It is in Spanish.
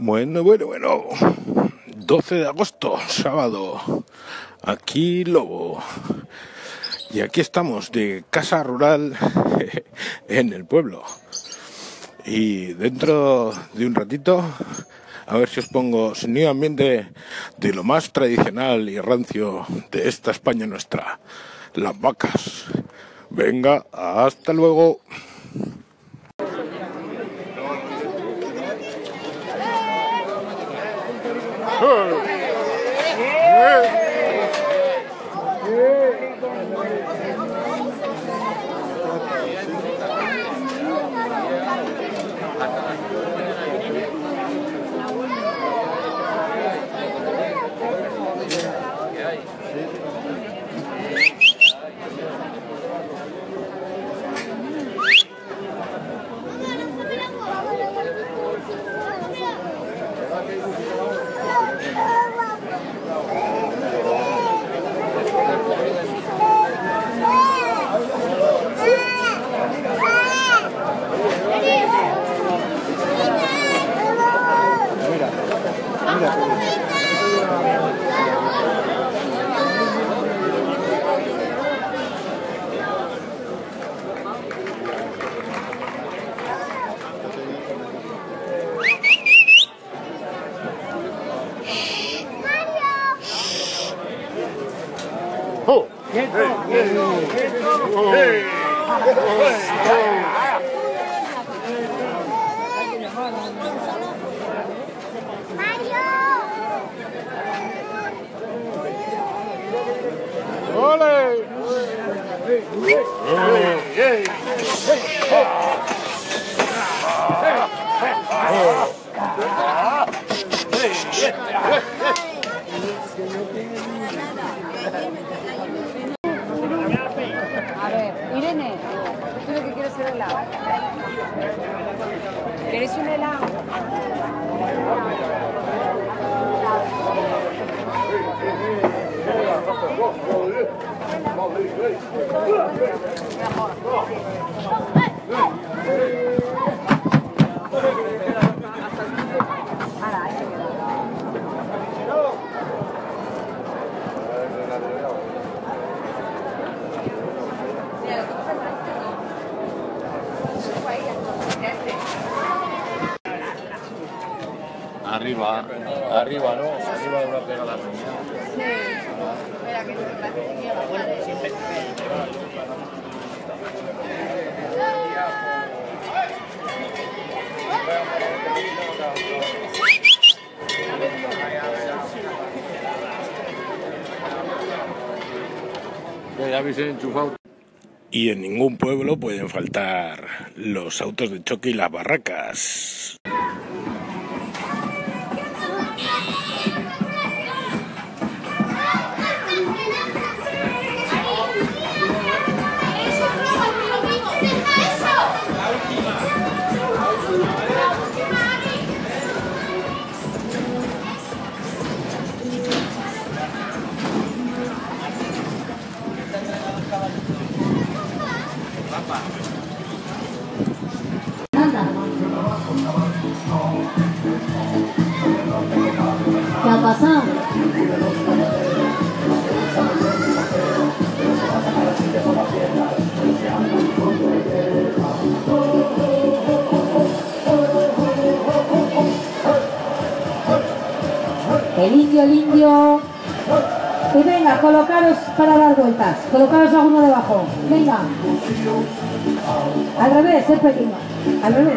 Bueno, bueno, bueno. 12 de agosto, sábado. Aquí Lobo. Y aquí estamos de casa rural en el pueblo. Y dentro de un ratito, a ver si os pongo sonido ambiente de lo más tradicional y rancio de esta España nuestra. Las vacas. Venga, hasta luego. Yeah. Ho! Hey! Hey! Hey! Hey! Hey! Hey! Hey! Hey! Quieres es helado? ¿Quieres un? Arriba, arriba, ¿no? Arriba de una pega la señal. Ya habéis enchufado. Y en ningún pueblo pueden faltar los autos de choque y las barracas. El indio, el indio. Y venga, colocaros para dar vueltas. Colocaros a uno debajo. Venga. Al revés, es pequeño. Al revés.